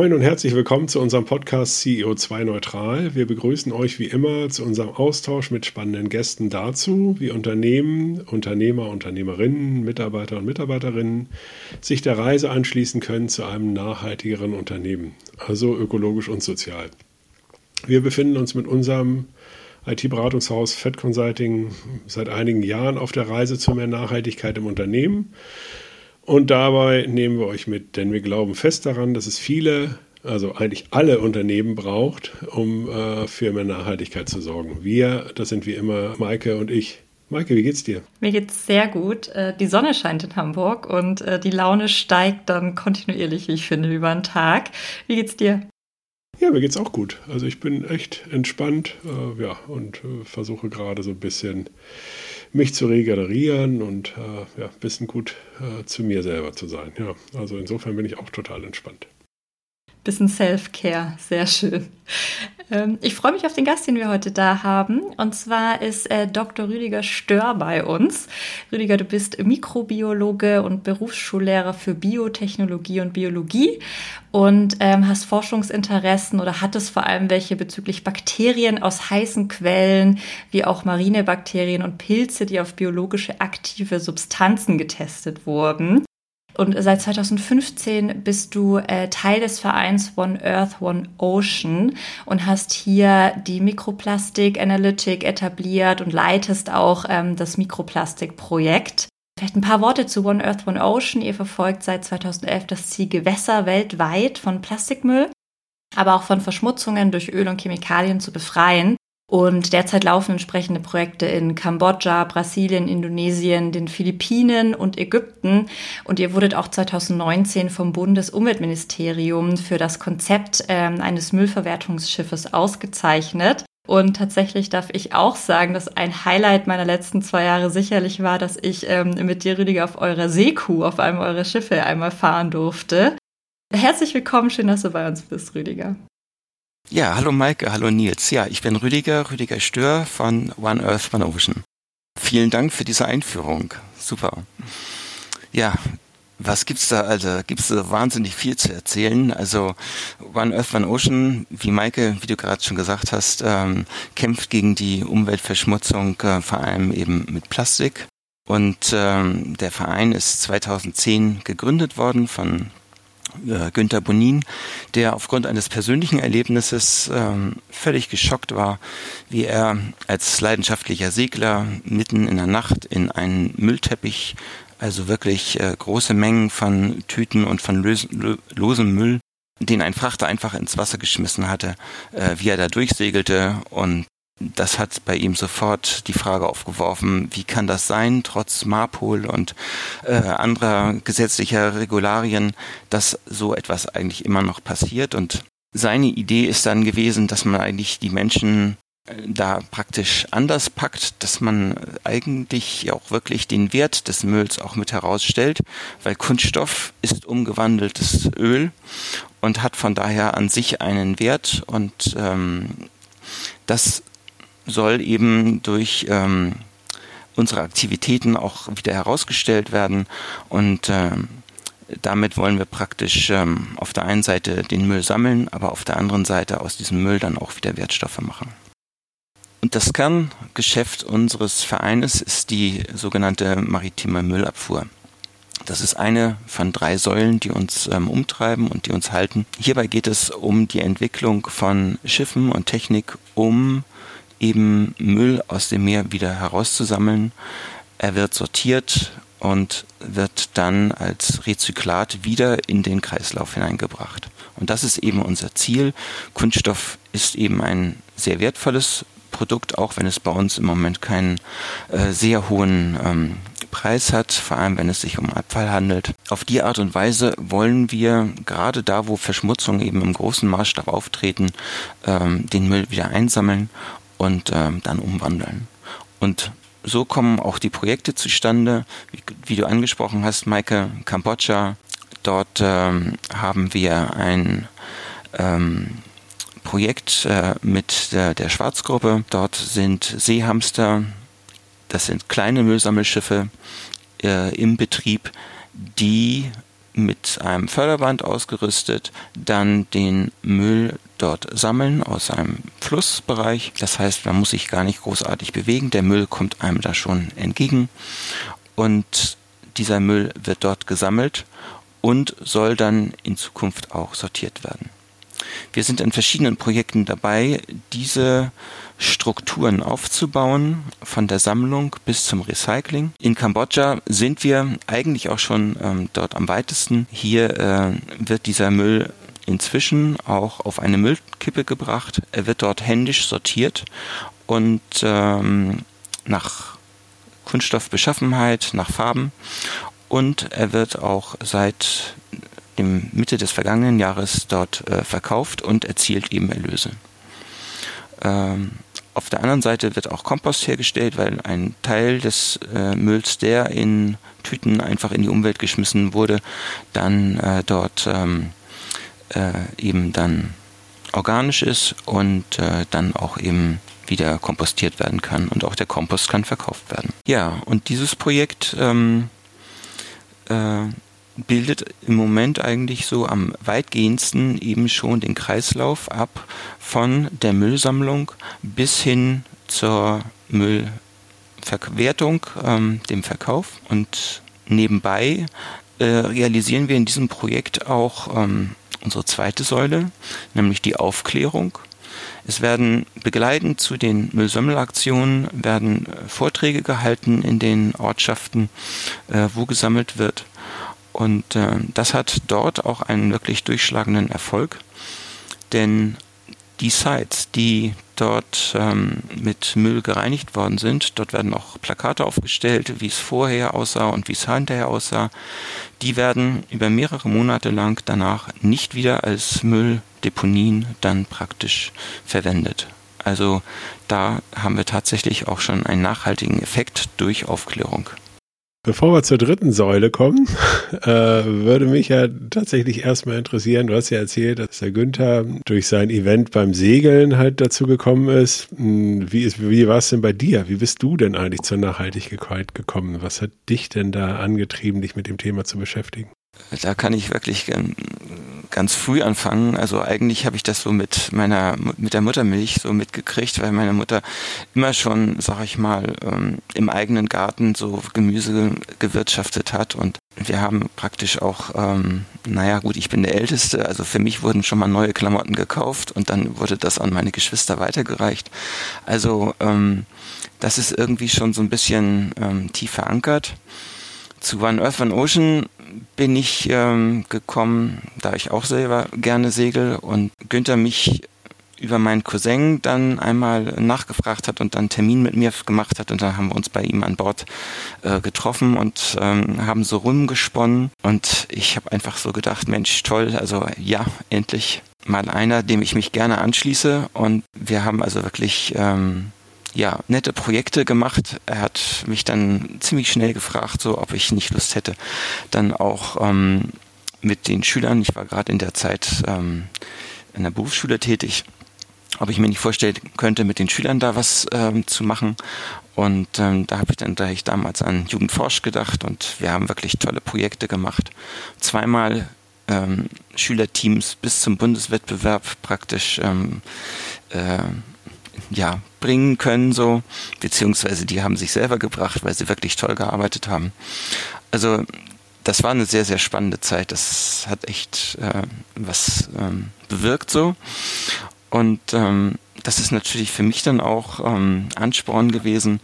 Moin und herzlich willkommen zu unserem Podcast CEO2 Neutral. Wir begrüßen euch wie immer zu unserem Austausch mit spannenden Gästen dazu, wie Unternehmen, Unternehmer, Unternehmerinnen, Mitarbeiter und Mitarbeiterinnen sich der Reise anschließen können zu einem nachhaltigeren Unternehmen, also ökologisch und sozial. Wir befinden uns mit unserem IT-Beratungshaus Fed Consulting seit einigen Jahren auf der Reise zu mehr Nachhaltigkeit im Unternehmen und dabei nehmen wir euch mit, denn wir glauben fest daran, dass es viele, also eigentlich alle Unternehmen braucht, um äh, für mehr Nachhaltigkeit zu sorgen. Wir, das sind wie immer Maike und ich. Maike, wie geht's dir? Mir geht's sehr gut. Äh, die Sonne scheint in Hamburg und äh, die Laune steigt dann kontinuierlich, wie ich finde, über den Tag. Wie geht's dir? Ja, mir geht's auch gut. Also ich bin echt entspannt, äh, ja, und äh, versuche gerade so ein bisschen mich zu regenerieren und äh, ja, ein bisschen gut äh, zu mir selber zu sein. Ja, also insofern bin ich auch total entspannt. Bisschen Self-Care, sehr schön. Ähm, ich freue mich auf den Gast, den wir heute da haben. Und zwar ist äh, Dr. Rüdiger Stör bei uns. Rüdiger, du bist Mikrobiologe und Berufsschullehrer für Biotechnologie und Biologie und ähm, hast Forschungsinteressen oder hattest vor allem welche bezüglich Bakterien aus heißen Quellen, wie auch Marinebakterien und Pilze, die auf biologische aktive Substanzen getestet wurden. Und seit 2015 bist du äh, Teil des Vereins One Earth, One Ocean und hast hier die Mikroplastik Analytic etabliert und leitest auch ähm, das Mikroplastik-Projekt. Vielleicht ein paar Worte zu One Earth, One Ocean. Ihr verfolgt seit 2011 das Ziel, Gewässer weltweit von Plastikmüll, aber auch von Verschmutzungen durch Öl und Chemikalien zu befreien. Und derzeit laufen entsprechende Projekte in Kambodscha, Brasilien, Indonesien, den Philippinen und Ägypten. Und ihr wurdet auch 2019 vom Bundesumweltministerium für das Konzept äh, eines Müllverwertungsschiffes ausgezeichnet. Und tatsächlich darf ich auch sagen, dass ein Highlight meiner letzten zwei Jahre sicherlich war, dass ich ähm, mit dir, Rüdiger, auf eurer Seekuh, auf einem eurer Schiffe einmal fahren durfte. Herzlich willkommen, schön, dass du bei uns bist, Rüdiger. Ja, hallo Maike, hallo Nils. Ja, ich bin Rüdiger, Rüdiger Stör von One Earth, One Ocean. Vielen Dank für diese Einführung. Super. Ja, was gibt's da? Also gibt's da wahnsinnig viel zu erzählen. Also One Earth, One Ocean, wie Maike, wie du gerade schon gesagt hast, ähm, kämpft gegen die Umweltverschmutzung, äh, vor allem eben mit Plastik. Und ähm, der Verein ist 2010 gegründet worden von äh, Günther Bonin, der aufgrund eines persönlichen Erlebnisses ähm, völlig geschockt war, wie er als leidenschaftlicher Segler mitten in der Nacht in einen Müllteppich, also wirklich äh, große Mengen von Tüten und von losem Müll, den ein Frachter einfach ins Wasser geschmissen hatte, äh, wie er da durchsegelte und das hat bei ihm sofort die Frage aufgeworfen, wie kann das sein, trotz Marpol und äh, anderer gesetzlicher Regularien, dass so etwas eigentlich immer noch passiert. Und seine Idee ist dann gewesen, dass man eigentlich die Menschen äh, da praktisch anders packt, dass man eigentlich auch wirklich den Wert des Mülls auch mit herausstellt, weil Kunststoff ist umgewandeltes Öl und hat von daher an sich einen Wert und ähm, das soll eben durch ähm, unsere Aktivitäten auch wieder herausgestellt werden und ähm, damit wollen wir praktisch ähm, auf der einen Seite den Müll sammeln, aber auf der anderen Seite aus diesem Müll dann auch wieder Wertstoffe machen. Und das Kerngeschäft unseres Vereines ist die sogenannte maritime Müllabfuhr. Das ist eine von drei Säulen, die uns ähm, umtreiben und die uns halten. Hierbei geht es um die Entwicklung von Schiffen und Technik, um eben Müll aus dem Meer wieder herauszusammeln. Er wird sortiert und wird dann als Rezyklat wieder in den Kreislauf hineingebracht. Und das ist eben unser Ziel. Kunststoff ist eben ein sehr wertvolles Produkt, auch wenn es bei uns im Moment keinen äh, sehr hohen ähm, Preis hat, vor allem wenn es sich um Abfall handelt. Auf die Art und Weise wollen wir gerade da, wo Verschmutzungen eben im großen Maßstab auftreten, ähm, den Müll wieder einsammeln und ähm, dann umwandeln. Und so kommen auch die Projekte zustande, wie, wie du angesprochen hast, Maike, Kambodscha. Dort ähm, haben wir ein ähm, Projekt äh, mit der, der Schwarzgruppe. Dort sind Seehamster, das sind kleine Müllsammelschiffe äh, im Betrieb, die mit einem Förderband ausgerüstet, dann den Müll dort sammeln aus einem Flussbereich. Das heißt, man muss sich gar nicht großartig bewegen. Der Müll kommt einem da schon entgegen. Und dieser Müll wird dort gesammelt und soll dann in Zukunft auch sortiert werden. Wir sind in verschiedenen Projekten dabei, diese Strukturen aufzubauen, von der Sammlung bis zum Recycling. In Kambodscha sind wir eigentlich auch schon ähm, dort am weitesten. Hier äh, wird dieser Müll inzwischen auch auf eine Müllkippe gebracht. Er wird dort händisch sortiert und ähm, nach Kunststoffbeschaffenheit, nach Farben und er wird auch seit dem Mitte des vergangenen Jahres dort äh, verkauft und erzielt eben Erlöse. Ähm, auf der anderen Seite wird auch Kompost hergestellt, weil ein Teil des äh, Mülls, der in Tüten einfach in die Umwelt geschmissen wurde, dann äh, dort ähm, äh, eben dann organisch ist und äh, dann auch eben wieder kompostiert werden kann und auch der Kompost kann verkauft werden. Ja, und dieses Projekt ähm, äh, bildet im Moment eigentlich so am weitgehendsten eben schon den Kreislauf ab von der Müllsammlung bis hin zur Müllverwertung, ähm, dem Verkauf. Und nebenbei äh, realisieren wir in diesem Projekt auch ähm, unsere zweite Säule, nämlich die Aufklärung. Es werden begleitend zu den Müllsammelaktionen werden äh, Vorträge gehalten in den Ortschaften, äh, wo gesammelt wird. Und äh, das hat dort auch einen wirklich durchschlagenden Erfolg, denn die Sites, die dort ähm, mit Müll gereinigt worden sind, dort werden auch Plakate aufgestellt, wie es vorher aussah und wie es hinterher aussah, die werden über mehrere Monate lang danach nicht wieder als Mülldeponien dann praktisch verwendet. Also da haben wir tatsächlich auch schon einen nachhaltigen Effekt durch Aufklärung. Bevor wir zur dritten Säule kommen, äh, würde mich ja tatsächlich erstmal interessieren, du hast ja erzählt, dass der Günther durch sein Event beim Segeln halt dazu gekommen ist. Hm, wie, ist, wie war es denn bei dir? Wie bist du denn eigentlich zur Nachhaltigkeit gekommen? Was hat dich denn da angetrieben, dich mit dem Thema zu beschäftigen? Da kann ich wirklich ganz früh anfangen. Also eigentlich habe ich das so mit meiner mit der Muttermilch so mitgekriegt, weil meine Mutter immer schon, sag ich mal, ähm, im eigenen Garten so Gemüse gewirtschaftet hat und wir haben praktisch auch, ähm, naja gut, ich bin der Älteste, also für mich wurden schon mal neue Klamotten gekauft und dann wurde das an meine Geschwister weitergereicht. Also ähm, das ist irgendwie schon so ein bisschen ähm, tief verankert. Zu One Earth One Ocean bin ich ähm, gekommen, da ich auch selber gerne segel und Günther mich über meinen Cousin dann einmal nachgefragt hat und dann Termin mit mir gemacht hat und dann haben wir uns bei ihm an Bord äh, getroffen und ähm, haben so rumgesponnen und ich habe einfach so gedacht, Mensch, toll, also ja, endlich mal einer, dem ich mich gerne anschließe und wir haben also wirklich ähm, ja, nette Projekte gemacht. Er hat mich dann ziemlich schnell gefragt, so ob ich nicht Lust hätte, dann auch ähm, mit den Schülern, ich war gerade in der Zeit ähm, in der Berufsschule tätig, ob ich mir nicht vorstellen könnte, mit den Schülern da was ähm, zu machen. Und ähm, da habe ich dann gleich damals an Jugendforsch gedacht und wir haben wirklich tolle Projekte gemacht. Zweimal ähm, Schülerteams bis zum Bundeswettbewerb praktisch ähm, äh, ja, bringen können, so, beziehungsweise die haben sich selber gebracht, weil sie wirklich toll gearbeitet haben. Also das war eine sehr, sehr spannende Zeit. Das hat echt äh, was ähm, bewirkt so. Und ähm, das ist natürlich für mich dann auch ähm, Ansporn gewesen.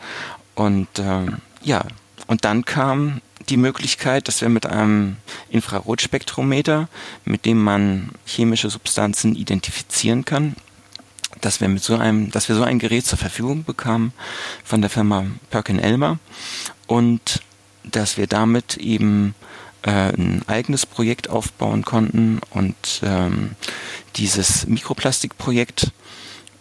Und ähm, ja, und dann kam die Möglichkeit, dass wir mit einem Infrarotspektrometer, mit dem man chemische Substanzen identifizieren kann, dass wir mit so einem, dass wir so ein Gerät zur Verfügung bekamen von der Firma Perkin Elmer und dass wir damit eben äh, ein eigenes Projekt aufbauen konnten und ähm, dieses Mikroplastikprojekt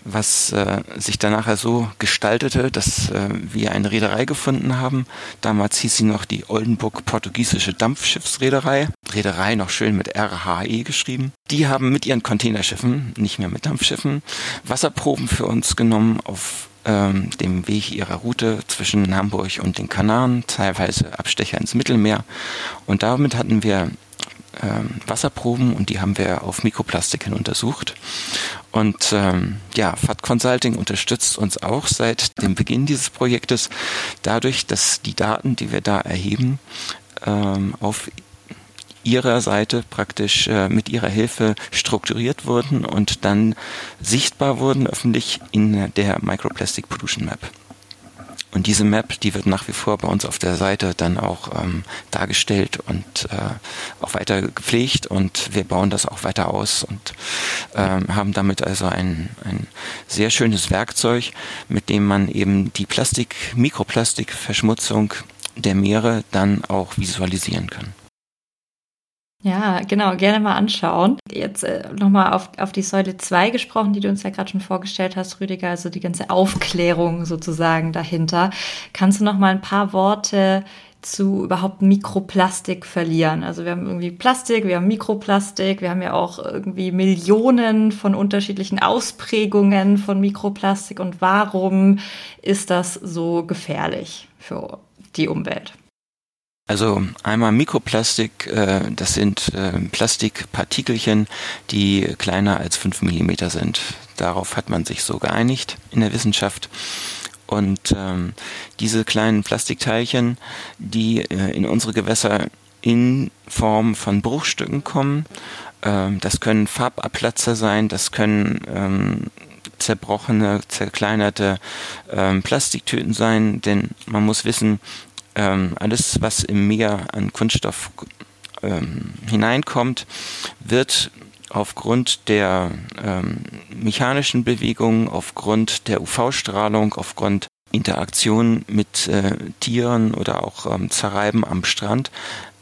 was äh, sich dann nachher so gestaltete, dass äh, wir eine Reederei gefunden haben. Damals hieß sie noch die Oldenburg Portugiesische Dampfschiffsreederei. Reederei noch schön mit RHE geschrieben. Die haben mit ihren Containerschiffen, nicht mehr mit Dampfschiffen, Wasserproben für uns genommen auf ähm, dem Weg ihrer Route zwischen Hamburg und den Kanaren, teilweise Abstecher ins Mittelmeer. Und damit hatten wir ähm, Wasserproben und die haben wir auf Mikroplastik hin untersucht. Und ähm, ja, FAT Consulting unterstützt uns auch seit dem Beginn dieses Projektes dadurch, dass die Daten, die wir da erheben, ähm, auf ihrer Seite praktisch äh, mit ihrer Hilfe strukturiert wurden und dann sichtbar wurden öffentlich in der Microplastic Pollution Map. Und diese Map, die wird nach wie vor bei uns auf der Seite dann auch ähm, dargestellt und äh, auch weiter gepflegt und wir bauen das auch weiter aus und ähm, haben damit also ein, ein sehr schönes Werkzeug, mit dem man eben die Plastik, Mikroplastikverschmutzung der Meere dann auch visualisieren kann. Ja, genau, gerne mal anschauen. Jetzt äh, nochmal auf, auf die Säule 2 gesprochen, die du uns ja gerade schon vorgestellt hast, Rüdiger, also die ganze Aufklärung sozusagen dahinter. Kannst du noch mal ein paar Worte zu überhaupt Mikroplastik verlieren. Also wir haben irgendwie Plastik, wir haben Mikroplastik, wir haben ja auch irgendwie Millionen von unterschiedlichen Ausprägungen von Mikroplastik und warum ist das so gefährlich für die Umwelt? Also einmal Mikroplastik, äh, das sind äh, Plastikpartikelchen, die kleiner als fünf Millimeter sind. Darauf hat man sich so geeinigt in der Wissenschaft. Und ähm, diese kleinen Plastikteilchen, die äh, in unsere Gewässer in Form von Bruchstücken kommen, ähm, das können Farbabplatzer sein, das können ähm, zerbrochene, zerkleinerte Plastiktüten sein, denn man muss wissen, ähm, alles, was im Meer an Kunststoff ähm, hineinkommt, wird aufgrund der ähm, mechanischen Bewegung, aufgrund der UV-Strahlung, aufgrund Interaktion mit äh, Tieren oder auch ähm, Zerreiben am Strand,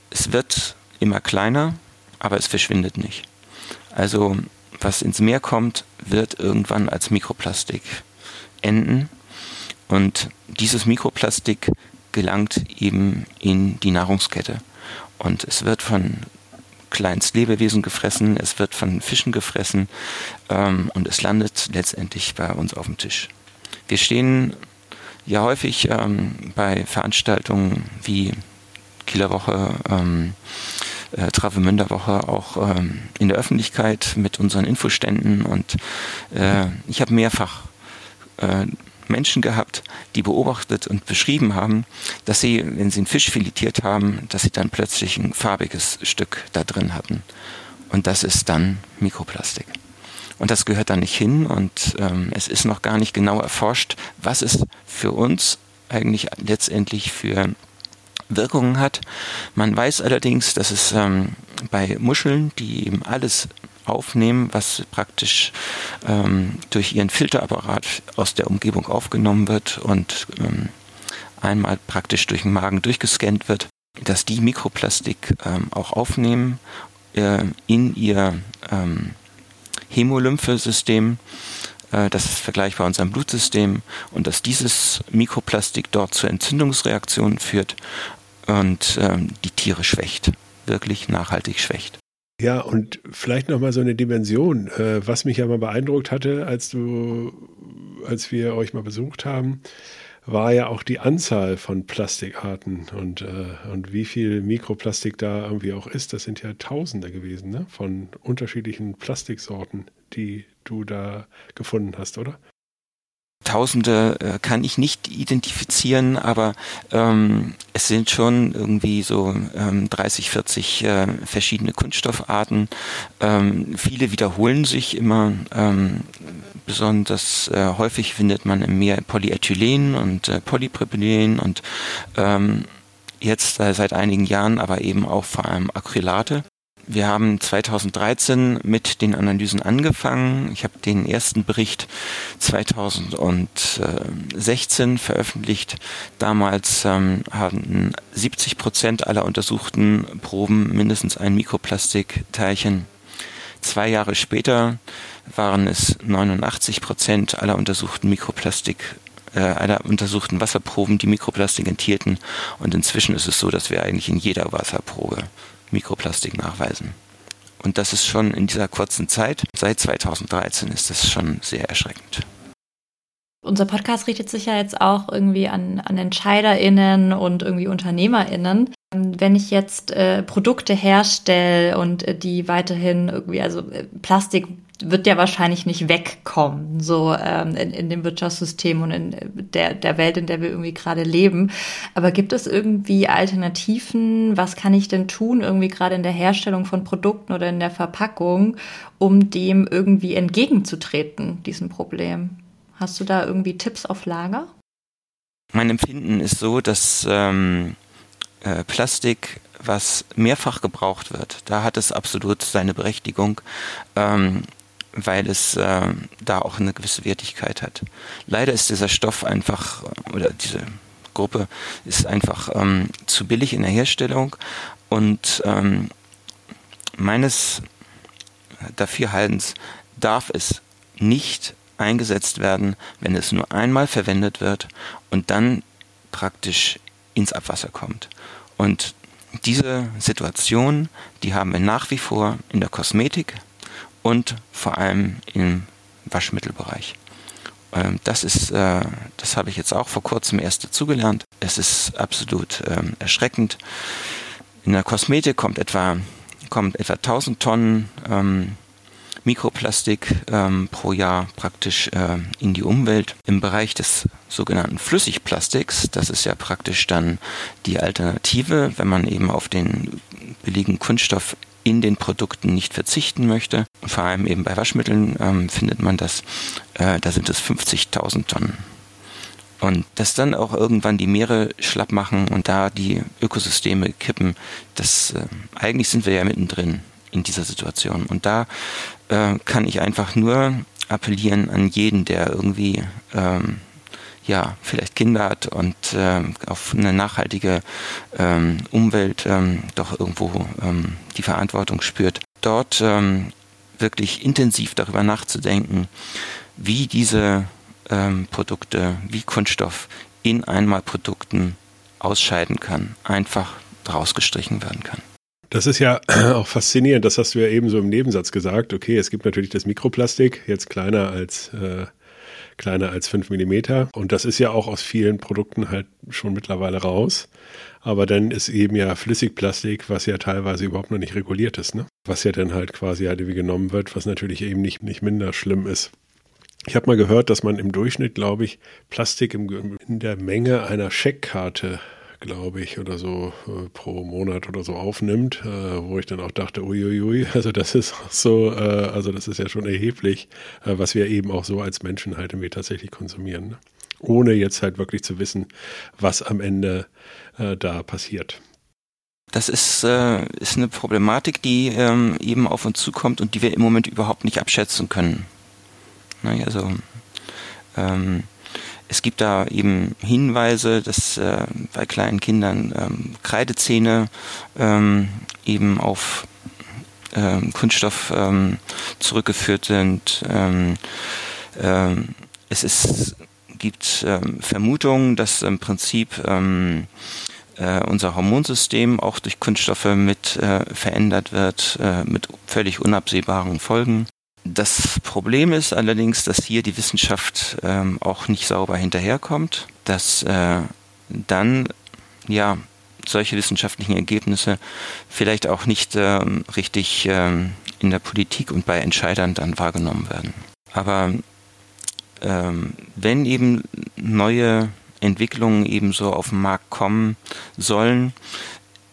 es wird immer kleiner, aber es verschwindet nicht. Also was ins Meer kommt, wird irgendwann als Mikroplastik enden. Und dieses Mikroplastik gelangt eben in die Nahrungskette. Und es wird von Kleinstlebewesen gefressen, es wird von Fischen gefressen ähm, und es landet letztendlich bei uns auf dem Tisch. Wir stehen ja häufig ähm, bei Veranstaltungen wie Kieler Woche, ähm, äh, Travemünder Woche auch ähm, in der Öffentlichkeit mit unseren Infoständen und äh, ich habe mehrfach äh, Menschen gehabt, die beobachtet und beschrieben haben, dass sie, wenn sie einen Fisch filetiert haben, dass sie dann plötzlich ein farbiges Stück da drin hatten. Und das ist dann Mikroplastik. Und das gehört da nicht hin und ähm, es ist noch gar nicht genau erforscht, was es für uns eigentlich letztendlich für Wirkungen hat. Man weiß allerdings, dass es ähm, bei Muscheln, die eben alles aufnehmen, was praktisch ähm, durch ihren Filterapparat aus der Umgebung aufgenommen wird und ähm, einmal praktisch durch den Magen durchgescannt wird, dass die Mikroplastik ähm, auch aufnehmen äh, in ihr ähm, Hämolymphesystem. Äh, das ist vergleichbar unserem Blutsystem und dass dieses Mikroplastik dort zur Entzündungsreaktion führt und ähm, die Tiere schwächt, wirklich nachhaltig schwächt. Ja, und vielleicht noch mal so eine Dimension, äh, was mich ja mal beeindruckt hatte, als du, als wir euch mal besucht haben, war ja auch die Anzahl von Plastikarten und, äh, und wie viel Mikroplastik da irgendwie auch ist. Das sind ja Tausende gewesen, ne? Von unterschiedlichen Plastiksorten, die du da gefunden hast, oder? Tausende äh, kann ich nicht identifizieren, aber ähm, es sind schon irgendwie so ähm, 30, 40 äh, verschiedene Kunststoffarten. Ähm, viele wiederholen sich immer. Ähm, besonders äh, häufig findet man im Meer Polyethylen und äh, Polypropylen und ähm, jetzt äh, seit einigen Jahren aber eben auch vor allem Acrylate. Wir haben 2013 mit den Analysen angefangen. Ich habe den ersten Bericht 2016 veröffentlicht. Damals ähm, haben 70 Prozent aller untersuchten Proben mindestens ein Mikroplastikteilchen. Zwei Jahre später waren es 89 Prozent aller untersuchten Mikroplastik äh, aller untersuchten Wasserproben, die Mikroplastik enthielten. Und inzwischen ist es so, dass wir eigentlich in jeder Wasserprobe Mikroplastik nachweisen. Und das ist schon in dieser kurzen Zeit, seit 2013 ist das schon sehr erschreckend. Unser Podcast richtet sich ja jetzt auch irgendwie an, an EntscheiderInnen und irgendwie UnternehmerInnen. Wenn ich jetzt äh, Produkte herstelle und äh, die weiterhin irgendwie, also äh, Plastik wird ja wahrscheinlich nicht wegkommen, so ähm, in, in dem Wirtschaftssystem und in der, der Welt, in der wir irgendwie gerade leben. Aber gibt es irgendwie Alternativen? Was kann ich denn tun, irgendwie gerade in der Herstellung von Produkten oder in der Verpackung, um dem irgendwie entgegenzutreten, diesem Problem? Hast du da irgendwie Tipps auf Lager? Mein Empfinden ist so, dass ähm, äh, Plastik, was mehrfach gebraucht wird, da hat es absolut seine Berechtigung, ähm, weil es äh, da auch eine gewisse Wertigkeit hat. Leider ist dieser Stoff einfach, oder diese Gruppe ist einfach ähm, zu billig in der Herstellung und ähm, meines Dafürhaltens darf es nicht eingesetzt werden, wenn es nur einmal verwendet wird und dann praktisch ins Abwasser kommt. Und diese Situation, die haben wir nach wie vor in der Kosmetik und vor allem im Waschmittelbereich. Ähm, das ist, äh, das habe ich jetzt auch vor kurzem erst dazugelernt. Es ist absolut ähm, erschreckend. In der Kosmetik kommt etwa, kommt etwa 1000 Tonnen ähm, Mikroplastik ähm, pro Jahr praktisch äh, in die Umwelt. Im Bereich des sogenannten Flüssigplastiks, das ist ja praktisch dann die Alternative, wenn man eben auf den billigen Kunststoff in den Produkten nicht verzichten möchte. Vor allem eben bei Waschmitteln ähm, findet man das, äh, da sind es 50.000 Tonnen. Und dass dann auch irgendwann die Meere schlapp machen und da die Ökosysteme kippen, das äh, eigentlich sind wir ja mittendrin in dieser Situation. Und da äh, kann ich einfach nur appellieren an jeden, der irgendwie ähm, ja vielleicht Kinder hat und äh, auf eine nachhaltige ähm, Umwelt ähm, doch irgendwo ähm, die Verantwortung spürt, dort ähm, wirklich intensiv darüber nachzudenken, wie diese ähm, Produkte, wie Kunststoff in Einmalprodukten ausscheiden kann, einfach draus gestrichen werden kann. Das ist ja auch faszinierend, das hast du ja eben so im Nebensatz gesagt. Okay, es gibt natürlich das Mikroplastik, jetzt kleiner als äh, kleiner als 5 Millimeter. Und das ist ja auch aus vielen Produkten halt schon mittlerweile raus. Aber dann ist eben ja Flüssigplastik, was ja teilweise überhaupt noch nicht reguliert ist, ne? Was ja dann halt quasi halt wie genommen wird, was natürlich eben nicht, nicht minder schlimm ist. Ich habe mal gehört, dass man im Durchschnitt, glaube ich, Plastik im, in der Menge einer Scheckkarte glaube ich, oder so äh, pro Monat oder so aufnimmt, äh, wo ich dann auch dachte, uiuiui, also das ist so, äh, also das ist ja schon erheblich, äh, was wir eben auch so als Menschen halt irgendwie tatsächlich konsumieren, ne? ohne jetzt halt wirklich zu wissen, was am Ende äh, da passiert. Das ist, äh, ist eine Problematik, die ähm, eben auf uns zukommt und die wir im Moment überhaupt nicht abschätzen können. Naja, also ähm, es gibt da eben Hinweise, dass äh, bei kleinen Kindern ähm, Kreidezähne ähm, eben auf ähm, Kunststoff ähm, zurückgeführt sind. Ähm, ähm, es ist, gibt ähm, Vermutungen, dass im Prinzip ähm, äh, unser Hormonsystem auch durch Kunststoffe mit äh, verändert wird, äh, mit völlig unabsehbaren Folgen. Das Problem ist allerdings, dass hier die Wissenschaft ähm, auch nicht sauber hinterherkommt, dass äh, dann ja solche wissenschaftlichen Ergebnisse vielleicht auch nicht ähm, richtig ähm, in der Politik und bei Entscheidern dann wahrgenommen werden. Aber ähm, wenn eben neue Entwicklungen ebenso auf den Markt kommen sollen,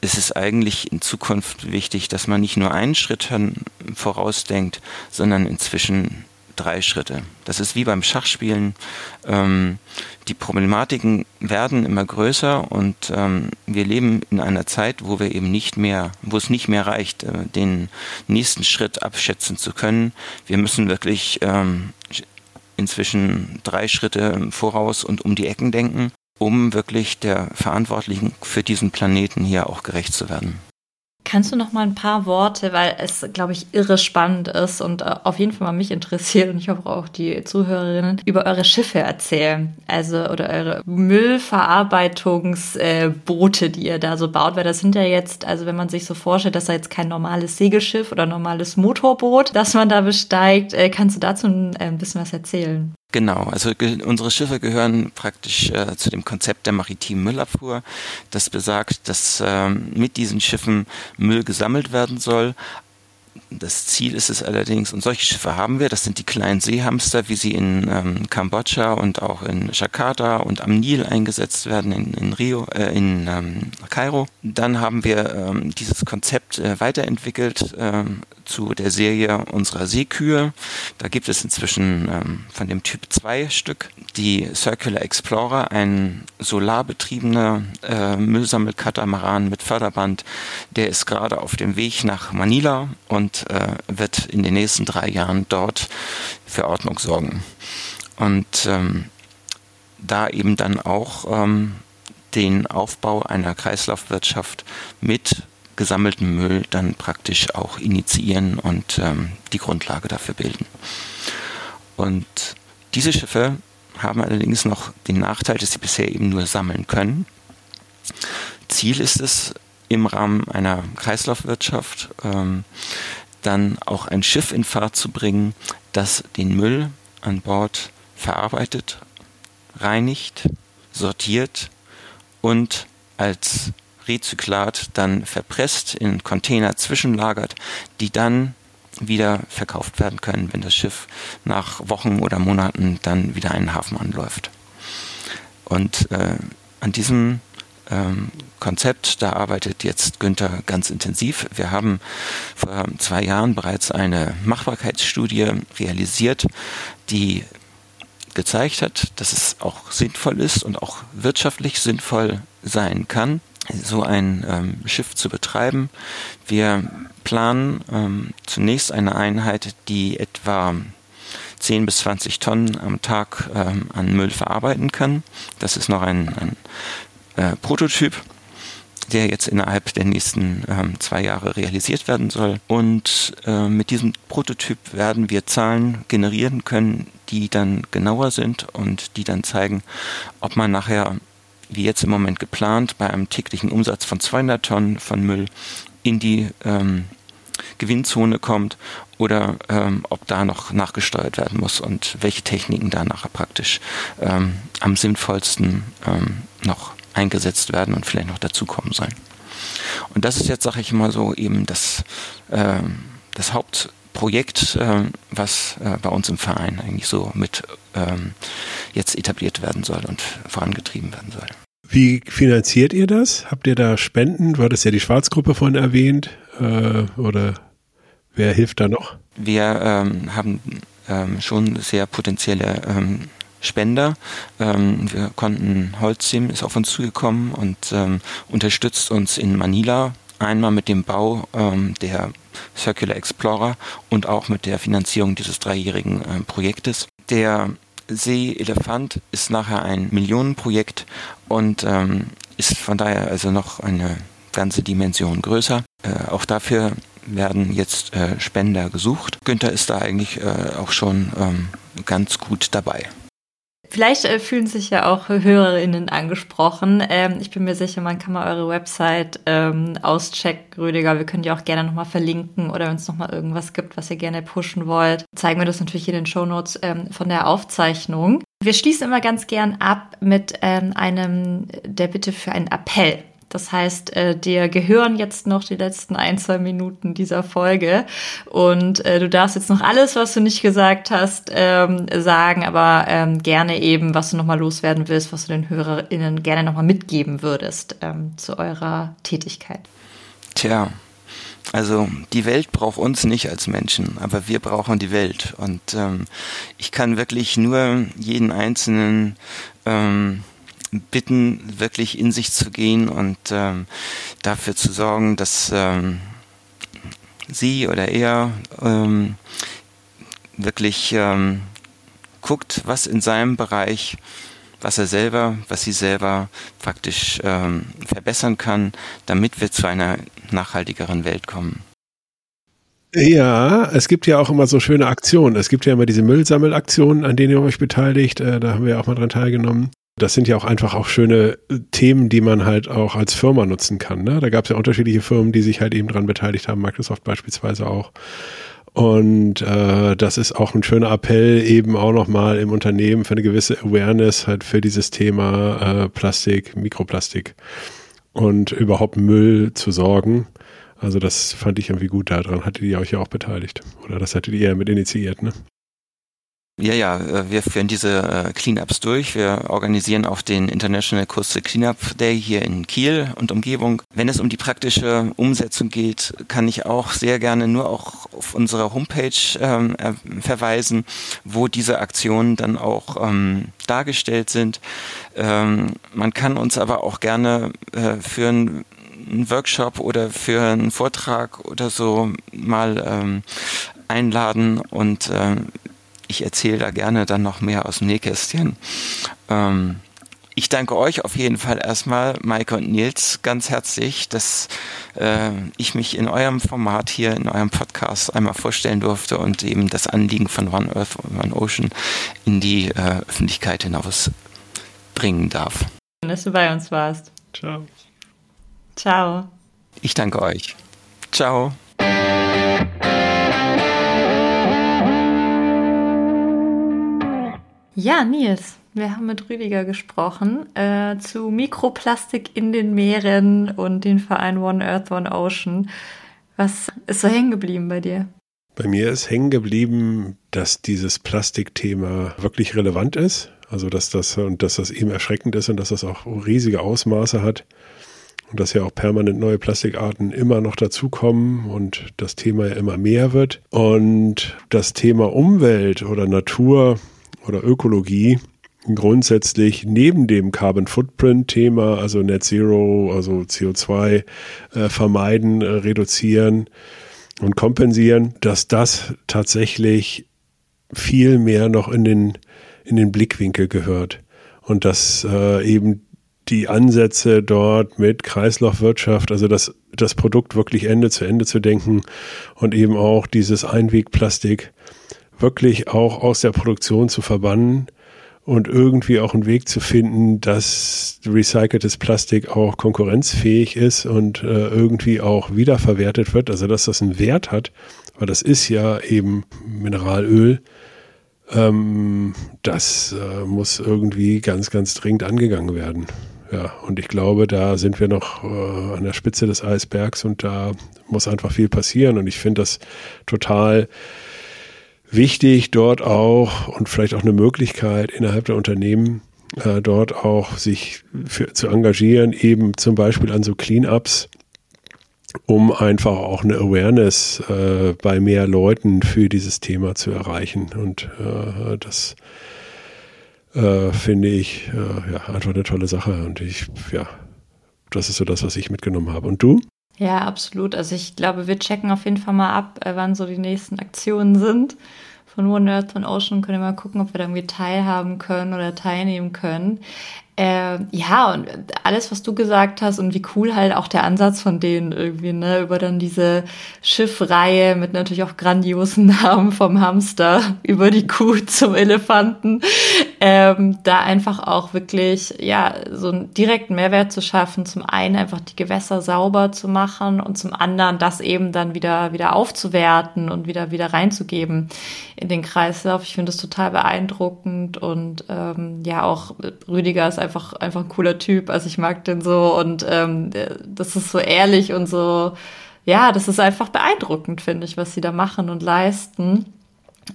ist es eigentlich in Zukunft wichtig, dass man nicht nur einen Schritt vorausdenkt, sondern inzwischen drei Schritte. Das ist wie beim Schachspielen. Ähm, die Problematiken werden immer größer und ähm, wir leben in einer Zeit, wo wir eben nicht mehr, wo es nicht mehr reicht, äh, den nächsten Schritt abschätzen zu können. Wir müssen wirklich ähm, inzwischen drei Schritte voraus und um die Ecken denken um wirklich der Verantwortlichen für diesen Planeten hier auch gerecht zu werden. Kannst du noch mal ein paar Worte, weil es, glaube ich, irre spannend ist und äh, auf jeden Fall mal mich interessiert und ich hoffe auch die Zuhörerinnen, über eure Schiffe erzählen. Also, oder eure Müllverarbeitungsboote, die ihr da so baut, weil das sind ja jetzt, also wenn man sich so vorstellt, das ist jetzt kein normales Segelschiff oder normales Motorboot, das man da besteigt. Äh, kannst du dazu ein bisschen was erzählen? Genau, also unsere Schiffe gehören praktisch äh, zu dem Konzept der maritimen Müllabfuhr. Das besagt, dass äh, mit diesen Schiffen Müll gesammelt werden soll, das Ziel ist es allerdings, und solche Schiffe haben wir, das sind die kleinen Seehamster, wie sie in ähm, Kambodscha und auch in Jakarta und am Nil eingesetzt werden, in, in Rio, äh, in ähm, Kairo. Dann haben wir ähm, dieses Konzept äh, weiterentwickelt ähm, zu der Serie unserer Seekühe. Da gibt es inzwischen ähm, von dem Typ 2 Stück die Circular Explorer, ein solarbetriebener äh, Müllsammelkatamaran mit Förderband. Der ist gerade auf dem Weg nach Manila und äh, wird in den nächsten drei Jahren dort für Ordnung sorgen. Und ähm, da eben dann auch ähm, den Aufbau einer Kreislaufwirtschaft mit gesammelten Müll dann praktisch auch initiieren und ähm, die Grundlage dafür bilden. Und diese Schiffe haben allerdings noch den Nachteil, dass sie bisher eben nur sammeln können. Ziel ist es, im Rahmen einer Kreislaufwirtschaft ähm, dann auch ein Schiff in Fahrt zu bringen, das den Müll an Bord verarbeitet, reinigt, sortiert und als Rezyklat dann verpresst in Container zwischenlagert, die dann wieder verkauft werden können, wenn das Schiff nach Wochen oder Monaten dann wieder einen Hafen anläuft. Und äh, an diesem ähm, Konzept, da arbeitet jetzt Günther ganz intensiv. Wir haben vor zwei Jahren bereits eine Machbarkeitsstudie realisiert, die gezeigt hat, dass es auch sinnvoll ist und auch wirtschaftlich sinnvoll sein kann, so ein ähm, Schiff zu betreiben. Wir planen ähm, zunächst eine Einheit, die etwa 10 bis 20 Tonnen am Tag ähm, an Müll verarbeiten kann. Das ist noch ein, ein äh, Prototyp, der jetzt innerhalb der nächsten ähm, zwei Jahre realisiert werden soll. Und äh, mit diesem Prototyp werden wir Zahlen generieren können, die dann genauer sind und die dann zeigen, ob man nachher wie jetzt im Moment geplant, bei einem täglichen Umsatz von 200 Tonnen von Müll in die ähm, Gewinnzone kommt oder ähm, ob da noch nachgesteuert werden muss und welche Techniken da nachher praktisch ähm, am sinnvollsten ähm, noch eingesetzt werden und vielleicht noch dazukommen sollen. Und das ist jetzt, sage ich mal so, eben das, ähm, das Hauptprojekt, äh, was äh, bei uns im Verein eigentlich so mit ähm, jetzt etabliert werden soll und vorangetrieben werden soll. Wie finanziert ihr das? Habt ihr da Spenden? Du hattest ja die Schwarzgruppe vorhin erwähnt. Äh, oder wer hilft da noch? Wir ähm, haben ähm, schon sehr potenzielle ähm, Spender. Ähm, wir konnten Holzim ist auf uns zugekommen und ähm, unterstützt uns in Manila einmal mit dem Bau ähm, der Circular Explorer und auch mit der Finanzierung dieses dreijährigen äh, Projektes. Der Seeelefant ist nachher ein Millionenprojekt und ähm, ist von daher also noch eine ganze Dimension größer. Äh, auch dafür werden jetzt äh, Spender gesucht. Günther ist da eigentlich äh, auch schon ähm, ganz gut dabei. Vielleicht äh, fühlen sich ja auch HörerInnen angesprochen. Ähm, ich bin mir sicher, man kann mal eure Website ähm, auschecken, Rüdiger. Wir können die auch gerne nochmal verlinken oder wenn es nochmal irgendwas gibt, was ihr gerne pushen wollt. Zeigen wir das natürlich in den Shownotes ähm, von der Aufzeichnung. Wir schließen immer ganz gern ab mit ähm, einem der Bitte für einen Appell. Das heißt, äh, dir gehören jetzt noch die letzten ein, zwei Minuten dieser Folge. Und äh, du darfst jetzt noch alles, was du nicht gesagt hast, ähm, sagen, aber ähm, gerne eben, was du nochmal loswerden willst, was du den HörerInnen gerne nochmal mitgeben würdest ähm, zu eurer Tätigkeit. Tja, also die Welt braucht uns nicht als Menschen, aber wir brauchen die Welt. Und ähm, ich kann wirklich nur jeden Einzelnen ähm, bitten, wirklich in sich zu gehen und ähm, dafür zu sorgen, dass ähm, sie oder er ähm, wirklich ähm, guckt, was in seinem Bereich, was er selber, was sie selber praktisch ähm, verbessern kann, damit wir zu einer nachhaltigeren Welt kommen. Ja, es gibt ja auch immer so schöne Aktionen. Es gibt ja immer diese Müllsammelaktionen, an denen ihr euch beteiligt. Äh, da haben wir auch mal dran teilgenommen das sind ja auch einfach auch schöne äh, Themen, die man halt auch als Firma nutzen kann. Ne? Da gab es ja unterschiedliche Firmen, die sich halt eben dran beteiligt haben, Microsoft beispielsweise auch. Und äh, das ist auch ein schöner Appell, eben auch nochmal im Unternehmen für eine gewisse Awareness halt für dieses Thema äh, Plastik, Mikroplastik und überhaupt Müll zu sorgen. Also das fand ich irgendwie gut daran. Hattet ihr euch ja auch beteiligt? Oder das hattet ihr ja mit initiiert, ne? Ja, ja, äh, wir führen diese äh, Cleanups durch. Wir organisieren auch den International Coastal Cleanup Day hier in Kiel und Umgebung. Wenn es um die praktische Umsetzung geht, kann ich auch sehr gerne nur auch auf unsere Homepage ähm, äh, verweisen, wo diese Aktionen dann auch ähm, dargestellt sind. Ähm, man kann uns aber auch gerne äh, für einen Workshop oder für einen Vortrag oder so mal ähm, einladen und ähm, ich erzähle da gerne dann noch mehr aus dem Nähkästchen. Ähm, ich danke euch auf jeden Fall erstmal, Maike und Nils, ganz herzlich, dass äh, ich mich in eurem Format hier, in eurem Podcast einmal vorstellen durfte und eben das Anliegen von One Earth, One Ocean in die äh, Öffentlichkeit hinaus bringen darf. Schön, dass du bei uns warst. Ciao. Ciao. Ich danke euch. Ciao. Ja, Nils, wir haben mit Rüdiger gesprochen äh, zu Mikroplastik in den Meeren und den Verein One Earth, One Ocean. Was ist so hängen geblieben bei dir? Bei mir ist hängen geblieben, dass dieses Plastikthema wirklich relevant ist. Also dass das und dass das eben erschreckend ist und dass das auch riesige Ausmaße hat und dass ja auch permanent neue Plastikarten immer noch dazukommen und das Thema ja immer mehr wird. Und das Thema Umwelt oder Natur oder Ökologie grundsätzlich neben dem Carbon Footprint Thema, also Net Zero, also CO2 äh, vermeiden, äh, reduzieren und kompensieren, dass das tatsächlich viel mehr noch in den, in den Blickwinkel gehört. Und dass äh, eben die Ansätze dort mit Kreislaufwirtschaft, also das, das Produkt wirklich Ende zu Ende zu denken und eben auch dieses Einwegplastik wirklich auch aus der Produktion zu verbannen und irgendwie auch einen Weg zu finden, dass recyceltes Plastik auch konkurrenzfähig ist und äh, irgendwie auch wiederverwertet wird, also dass das einen Wert hat, weil das ist ja eben Mineralöl. Ähm, das äh, muss irgendwie ganz, ganz dringend angegangen werden. Ja, und ich glaube, da sind wir noch äh, an der Spitze des Eisbergs und da muss einfach viel passieren. Und ich finde das total wichtig, dort auch und vielleicht auch eine Möglichkeit innerhalb der Unternehmen, äh, dort auch sich für, zu engagieren, eben zum Beispiel an so Cleanups, um einfach auch eine Awareness äh, bei mehr Leuten für dieses Thema zu erreichen. Und äh, das äh, finde ich äh, ja einfach eine tolle Sache. Und ich, ja, das ist so das, was ich mitgenommen habe. Und du? Ja, absolut. Also ich glaube, wir checken auf jeden Fall mal ab, äh, wann so die nächsten Aktionen sind. Von One Earth, von Ocean können wir mal gucken, ob wir da irgendwie teilhaben können oder teilnehmen können. Äh, ja, und alles, was du gesagt hast und wie cool halt auch der Ansatz von denen irgendwie, ne, über dann diese Schiffreihe mit natürlich auch grandiosen Namen vom Hamster über die Kuh zum Elefanten, ähm, da einfach auch wirklich, ja, so einen direkten Mehrwert zu schaffen. Zum einen einfach die Gewässer sauber zu machen und zum anderen das eben dann wieder, wieder aufzuwerten und wieder, wieder reinzugeben in den Kreislauf. Ich finde das total beeindruckend und ähm, ja, auch Rüdiger ist einfach, einfach ein cooler Typ. Also ich mag den so und ähm, das ist so ehrlich und so, ja, das ist einfach beeindruckend, finde ich, was sie da machen und leisten.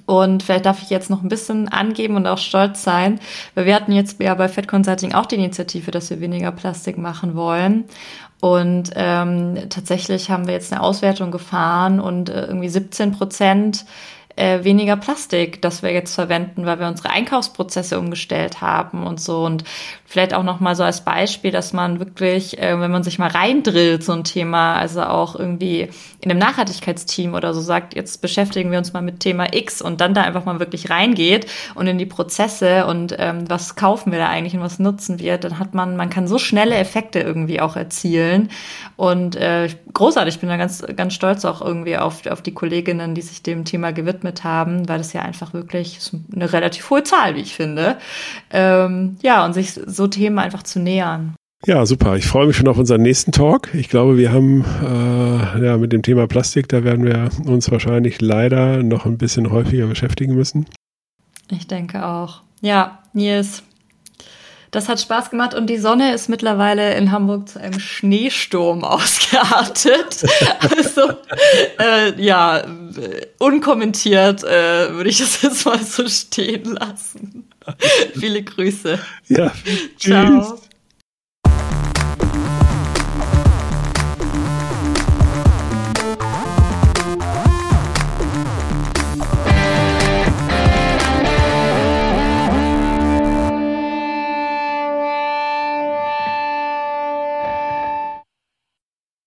Und vielleicht darf ich jetzt noch ein bisschen angeben und auch stolz sein, weil wir hatten jetzt ja bei Fed Consulting auch die Initiative, dass wir weniger Plastik machen wollen. Und ähm, tatsächlich haben wir jetzt eine Auswertung gefahren und äh, irgendwie 17 Prozent äh, weniger Plastik, das wir jetzt verwenden, weil wir unsere Einkaufsprozesse umgestellt haben und so. Und vielleicht auch noch mal so als Beispiel, dass man wirklich, äh, wenn man sich mal reindrillt, so ein Thema, also auch irgendwie in einem Nachhaltigkeitsteam oder so sagt, jetzt beschäftigen wir uns mal mit Thema X und dann da einfach mal wirklich reingeht und in die Prozesse und ähm, was kaufen wir da eigentlich und was nutzen wir, dann hat man, man kann so schnelle Effekte irgendwie auch erzielen. Und äh, großartig, ich bin da ganz, ganz stolz auch irgendwie auf, auf die Kolleginnen, die sich dem Thema gewidmet haben, weil das ja einfach wirklich eine relativ hohe Zahl, wie ich finde. Ähm, ja, und sich so Themen einfach zu nähern. Ja, super. Ich freue mich schon auf unseren nächsten Talk. Ich glaube, wir haben äh, ja mit dem Thema Plastik, da werden wir uns wahrscheinlich leider noch ein bisschen häufiger beschäftigen müssen. Ich denke auch. Ja, Nils, das hat Spaß gemacht und die Sonne ist mittlerweile in Hamburg zu einem Schneesturm ausgeartet. also äh, ja, unkommentiert äh, würde ich das jetzt mal so stehen lassen. Viele Grüße. Ja, tschüss. Ciao.